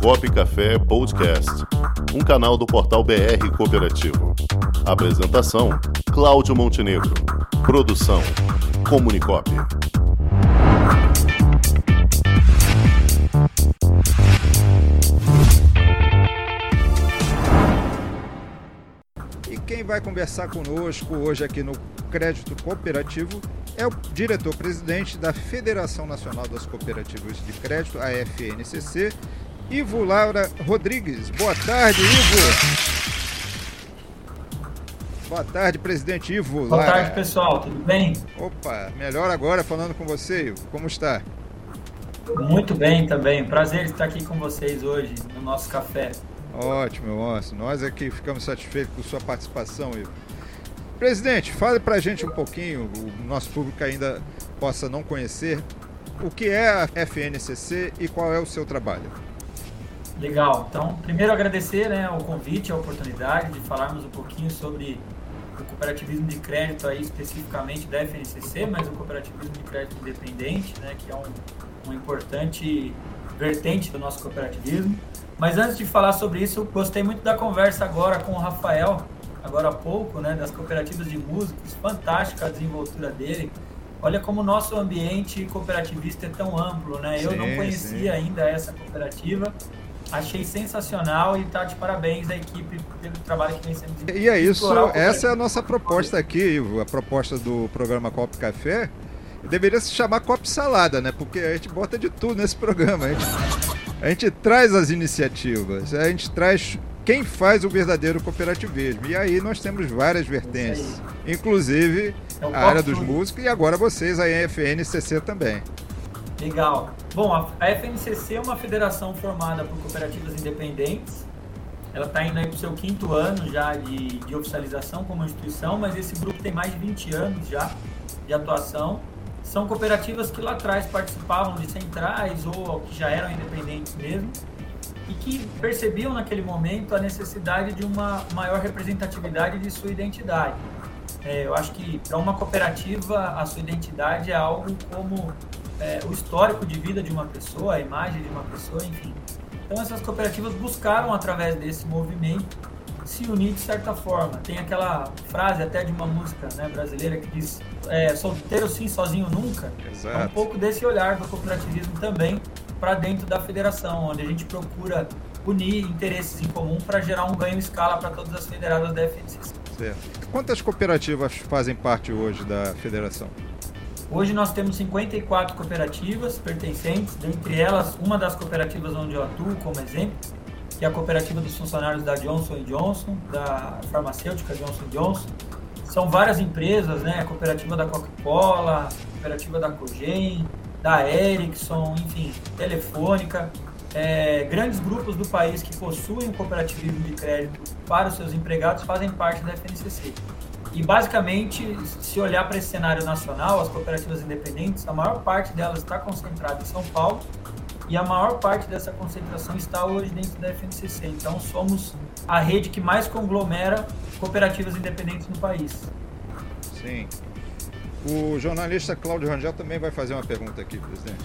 Cop Café Podcast, um canal do portal BR Cooperativo. Apresentação: Cláudio Montenegro. Produção: Comunicop. E quem vai conversar conosco hoje aqui no Crédito Cooperativo é o diretor-presidente da Federação Nacional das Cooperativas de Crédito, a FNCC, Ivo Laura Rodrigues. Boa tarde, Ivo. Boa tarde, presidente Ivo. Boa tarde, pessoal. Tudo bem? Opa, melhor agora falando com você, Ivo. Como está? Muito bem também. Prazer estar aqui com vocês hoje no nosso café. Ótimo, ótimo. Nós aqui ficamos satisfeitos com sua participação, Ivo. Presidente, fale para a gente um pouquinho, o nosso público ainda possa não conhecer, o que é a FNCC e qual é o seu trabalho. Legal. Então, primeiro agradecer né, o convite, a oportunidade de falarmos um pouquinho sobre o cooperativismo de crédito aí especificamente da FNCC, mas o cooperativismo de crédito independente, né, que é um, um importante vertente do nosso cooperativismo. Mas antes de falar sobre isso, gostei muito da conversa agora com o Rafael, agora há pouco, né, das cooperativas de músicos, fantástica a desenvoltura dele. Olha como o nosso ambiente cooperativista é tão amplo, né? Eu Sim, não conhecia sim. ainda essa cooperativa. Achei sensacional e tá de parabéns à equipe pelo trabalho que vem sendo desenvolvido. E é isso, essa é a nossa proposta aqui, Ivo, a proposta do programa Cop Café. Deveria se chamar Cop Salada, né? Porque a gente bota de tudo nesse programa. A gente, a gente traz as iniciativas, a gente traz quem faz o verdadeiro cooperativismo. E aí nós temos várias vertentes, inclusive É a área dos músicos e agora vocês, a FNCC também. Legal. Bom, a FNCC é uma federação formada por cooperativas independentes. Ela está indo aí para o seu quinto ano já de, de oficialização como instituição, mas esse grupo tem mais de 20 anos já de atuação. São cooperativas que lá atrás participavam de centrais ou que já eram independentes mesmo e que percebiam naquele momento a necessidade de uma maior representatividade de sua identidade. É, eu acho que para uma cooperativa a sua identidade é algo como é, o histórico de vida de uma pessoa, a imagem de uma pessoa, enfim. Então essas cooperativas buscaram através desse movimento se unir de certa forma. Tem aquela frase até de uma música né, brasileira que diz é, solteiro sim, sozinho nunca. É um Exato. pouco desse olhar do cooperativismo também para dentro da federação, onde a gente procura unir interesses em comum para gerar um ganho em escala para todas as federadas da FNCC. Certo. Quantas cooperativas fazem parte hoje da federação? Hoje nós temos 54 cooperativas pertencentes, dentre elas uma das cooperativas onde eu atuo como exemplo, que é a cooperativa dos funcionários da Johnson Johnson, da farmacêutica Johnson Johnson. São várias empresas, né? A cooperativa da Coca-Cola, cooperativa da Cogen, da Ericsson, enfim, Telefônica. É, grandes grupos do país que possuem um cooperativismo de crédito para os seus empregados fazem parte da FNCC. E basicamente, se olhar para esse cenário nacional, as cooperativas independentes, a maior parte delas está concentrada em São Paulo e a maior parte dessa concentração está hoje dentro da FNCC. Então, somos a rede que mais conglomera cooperativas independentes no país. Sim. O jornalista Cláudio Rangel também vai fazer uma pergunta aqui, presidente.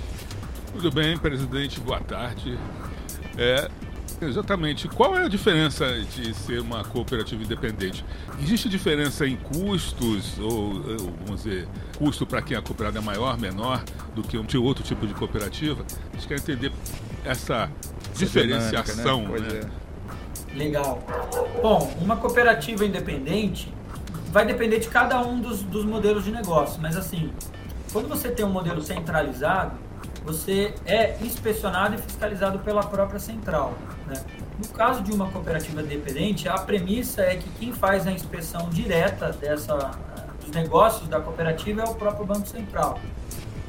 Tudo bem, presidente, boa tarde. É, exatamente, qual é a diferença de ser uma cooperativa independente? Existe diferença em custos, ou, ou, vamos dizer, custo para quem é cooperado é maior, menor do que um de outro tipo de cooperativa? A gente quer entender essa diferenciação. Dinâmica, né? né? É. Legal. Bom, uma cooperativa independente vai depender de cada um dos, dos modelos de negócio, mas assim, quando você tem um modelo centralizado, você é inspecionado e fiscalizado pela própria central. Né? No caso de uma cooperativa dependente, a premissa é que quem faz a inspeção direta dessa, dos negócios da cooperativa é o próprio Banco Central.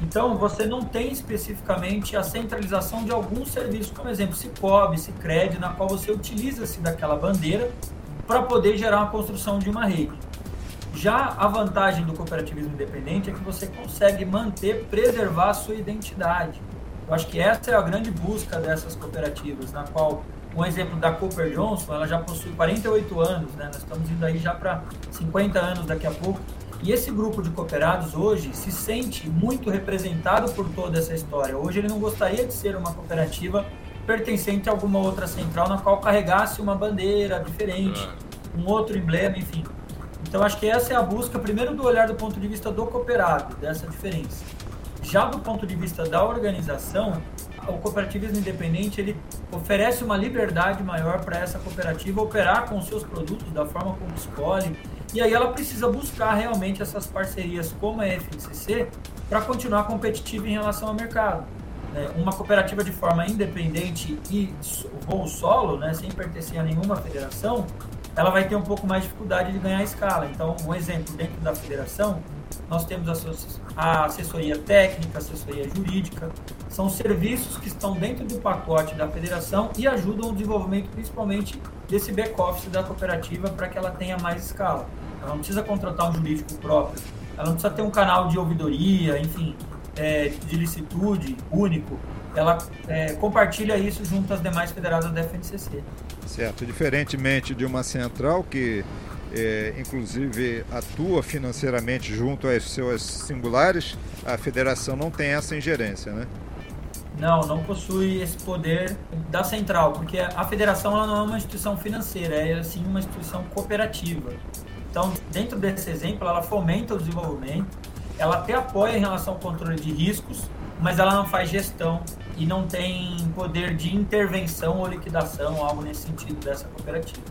Então, você não tem especificamente a centralização de alguns serviços, como exemplo, Cicobi, Cicred, na qual você utiliza-se daquela bandeira para poder gerar uma construção de uma rede. Já a vantagem do cooperativismo independente é que você consegue manter, preservar a sua identidade. Eu acho que essa é a grande busca dessas cooperativas, na qual, um exemplo da Cooper Johnson, ela já possui 48 anos, né? nós estamos indo aí já para 50 anos daqui a pouco, e esse grupo de cooperados hoje se sente muito representado por toda essa história. Hoje ele não gostaria de ser uma cooperativa pertencente a alguma outra central na qual carregasse uma bandeira diferente, um outro emblema, enfim. Então acho que essa é a busca, primeiro do olhar do ponto de vista do cooperado, dessa diferença. Já do ponto de vista da organização, o cooperativismo independente ele oferece uma liberdade maior para essa cooperativa operar com seus produtos da forma como escolhe. E aí ela precisa buscar realmente essas parcerias como a FNCC para continuar competitiva em relação ao mercado. É, uma cooperativa de forma independente e voo solo, né, sem pertencer a nenhuma federação, ela vai ter um pouco mais de dificuldade de ganhar escala. Então, um exemplo, dentro da federação, nós temos a assessoria técnica, assessoria jurídica, são serviços que estão dentro do pacote da federação e ajudam o desenvolvimento principalmente desse back-office da cooperativa para que ela tenha mais escala. Ela não precisa contratar um jurídico próprio, ela não precisa ter um canal de ouvidoria, enfim, é, de licitude único, ela é, compartilha isso junto às demais federadas da FNCC. Certo, diferentemente de uma central que é, inclusive atua financeiramente junto às suas singulares, a federação não tem essa ingerência, né? Não, não possui esse poder da central, porque a federação ela não é uma instituição financeira, é sim uma instituição cooperativa. Então, dentro desse exemplo, ela fomenta o desenvolvimento, ela até apoia em relação ao controle de riscos, mas ela não faz gestão e não tem poder de intervenção ou liquidação, algo nesse sentido dessa cooperativa.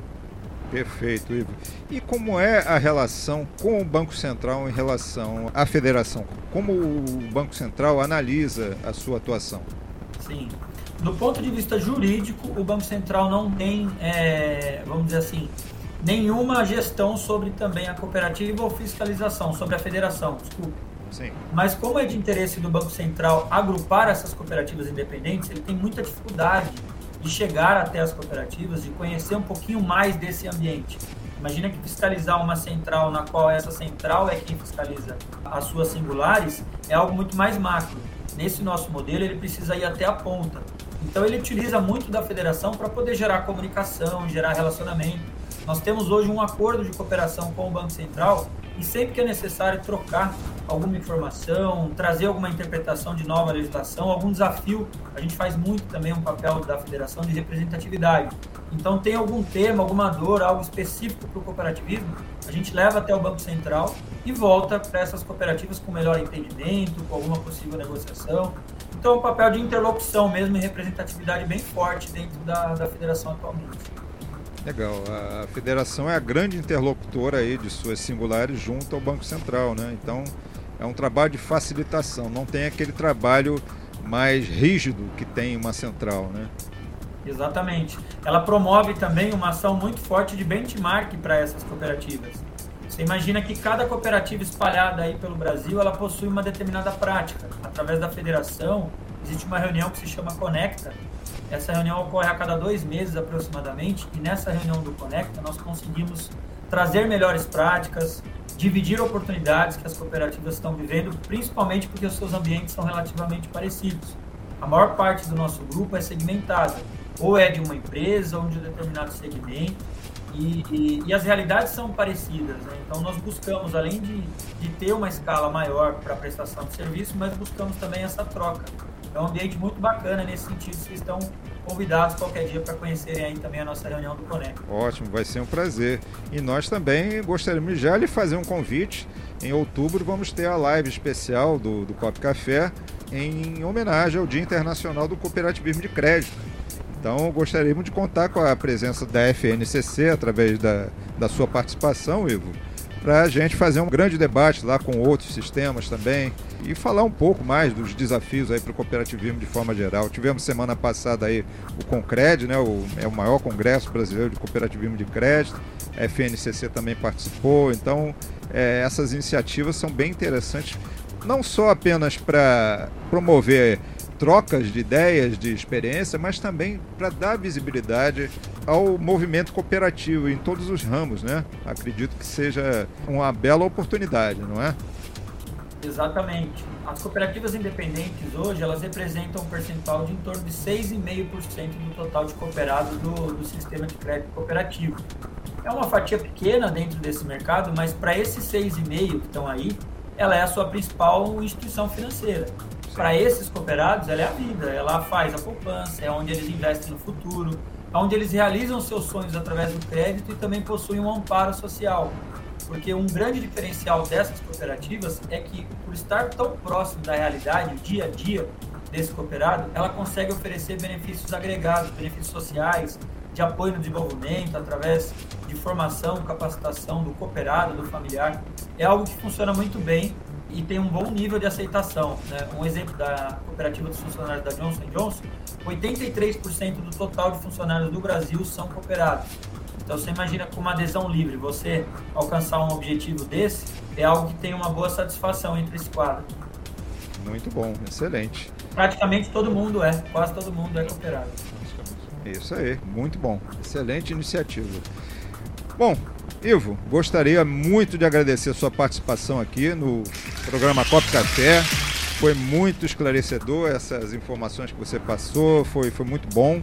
Perfeito, Ivo. E como é a relação com o Banco Central em relação à federação? Como o Banco Central analisa a sua atuação? Sim. Do ponto de vista jurídico, o Banco Central não tem, é, vamos dizer assim, nenhuma gestão sobre também a cooperativa ou fiscalização, sobre a federação, desculpa. Sim. Mas como é de interesse do Banco Central agrupar essas cooperativas independentes, ele tem muita dificuldade de chegar até as cooperativas, de conhecer um pouquinho mais desse ambiente. Imagina que fiscalizar uma central na qual essa central é quem fiscaliza as suas singulares é algo muito mais macro. Nesse nosso modelo, ele precisa ir até a ponta. Então, ele utiliza muito da federação para poder gerar comunicação, gerar relacionamento. Nós temos hoje um acordo de cooperação com o Banco Central e sempre que é necessário trocar alguma informação, trazer alguma interpretação de nova legislação, algum desafio, a gente faz muito também um papel da federação de representatividade. Então, tem algum tema, alguma dor, algo específico para o cooperativismo, a gente leva até o Banco Central e volta para essas cooperativas com melhor entendimento, com alguma possível negociação. Então, é um papel de interlocução mesmo e representatividade bem forte dentro da, da federação atualmente. Legal. A federação é a grande interlocutora aí de suas singulares junto ao Banco Central, né? Então é um trabalho de facilitação, não tem aquele trabalho mais rígido que tem uma central, né? Exatamente. Ela promove também uma ação muito forte de benchmark para essas cooperativas. Você imagina que cada cooperativa espalhada aí pelo Brasil, ela possui uma determinada prática. Através da federação, existe uma reunião que se chama Conecta, essa reunião ocorre a cada dois meses aproximadamente, e nessa reunião do Conecta nós conseguimos trazer melhores práticas, dividir oportunidades que as cooperativas estão vivendo, principalmente porque os seus ambientes são relativamente parecidos. A maior parte do nosso grupo é segmentada, ou é de uma empresa ou de um determinado segmento, e, e, e as realidades são parecidas. Né? Então, nós buscamos, além de, de ter uma escala maior para prestação de serviço, mas buscamos também essa troca é um ambiente muito bacana nesse sentido. Vocês estão convidados qualquer dia para conhecerem aí também a nossa reunião do Conect. Ótimo, vai ser um prazer. E nós também gostaríamos já de fazer um convite. Em outubro vamos ter a live especial do, do Cop Café em homenagem ao Dia Internacional do Cooperativismo de Crédito. Então gostaríamos de contar com a presença da FNCC através da, da sua participação, Ivo para a gente fazer um grande debate lá com outros sistemas também e falar um pouco mais dos desafios aí para o cooperativismo de forma geral. Tivemos semana passada aí o Concred, né, o, é o maior congresso brasileiro de cooperativismo de crédito, a FNCC também participou, então é, essas iniciativas são bem interessantes, não só apenas para promover trocas de ideias, de experiência, mas também para dar visibilidade ao movimento cooperativo em todos os ramos, né? Acredito que seja uma bela oportunidade, não é? Exatamente. As cooperativas independentes hoje, elas representam um percentual de em torno de 6,5% do total de cooperados do, do sistema de crédito cooperativo. É uma fatia pequena dentro desse mercado, mas para esses 6,5% que estão aí, ela é a sua principal instituição financeira. Para esses cooperados, ela é a vida. Ela faz a poupança, é onde eles investem no futuro, é onde eles realizam seus sonhos através do crédito e também possuem um amparo social. Porque um grande diferencial dessas cooperativas é que, por estar tão próximo da realidade, o dia a dia desse cooperado, ela consegue oferecer benefícios agregados, benefícios sociais, de apoio no desenvolvimento, através de formação, capacitação do cooperado, do familiar. É algo que funciona muito bem e tem um bom nível de aceitação. Né? Um exemplo da cooperativa dos funcionários da Johnson Johnson, 83% do total de funcionários do Brasil são cooperados. Então você imagina com uma adesão livre, você alcançar um objetivo desse, é algo que tem uma boa satisfação entre esse quadro. Muito bom, excelente. Praticamente todo mundo é, quase todo mundo é cooperado. Isso aí, muito bom. Excelente iniciativa. Bom, Ivo, gostaria muito de agradecer a sua participação aqui no programa Cop Café. Foi muito esclarecedor essas informações que você passou, foi, foi muito bom.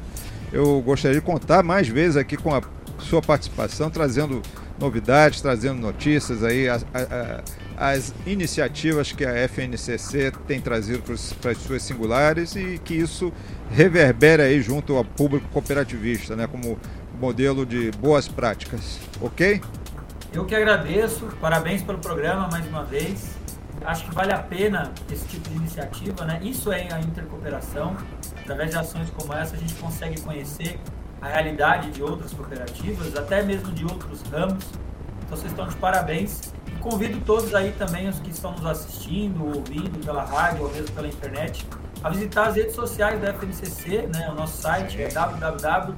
Eu gostaria de contar mais vezes aqui com a sua participação, trazendo novidades, trazendo notícias aí, a, a, a, as iniciativas que a FNCC tem trazido para as suas singulares e que isso reverbera aí junto ao público cooperativista, né, como modelo de boas práticas, ok? Eu que agradeço, parabéns pelo programa mais uma vez. Acho que vale a pena esse tipo de iniciativa, né? Isso é a intercooperação. Através de ações como essa, a gente consegue conhecer a realidade de outras cooperativas, até mesmo de outros ramos. Então vocês estão de parabéns. E convido todos aí também, os que estão nos assistindo, ouvindo pela rádio ou mesmo pela internet, a visitar as redes sociais da FNCC, né? o nosso site é www.fncc.com.br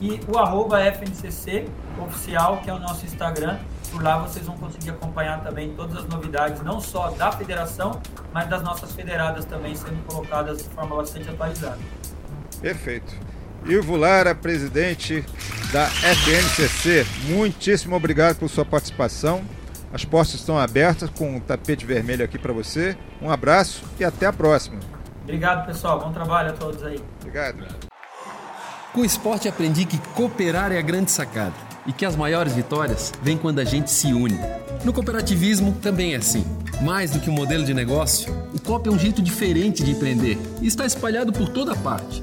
e o arroba FNCC oficial, que é o nosso Instagram. Por lá vocês vão conseguir acompanhar também todas as novidades, não só da federação, mas das nossas federadas também sendo colocadas de forma bastante atualizada. Perfeito. Ivo Lara, presidente da FNCC, muitíssimo obrigado por sua participação. As portas estão abertas com um tapete vermelho aqui para você. Um abraço e até a próxima. Obrigado, pessoal. Bom trabalho a todos aí. Obrigado. Com o esporte aprendi que cooperar é a grande sacada e que as maiores vitórias vêm quando a gente se une. No cooperativismo também é assim. Mais do que um modelo de negócio, o COP é um jeito diferente de empreender e está espalhado por toda parte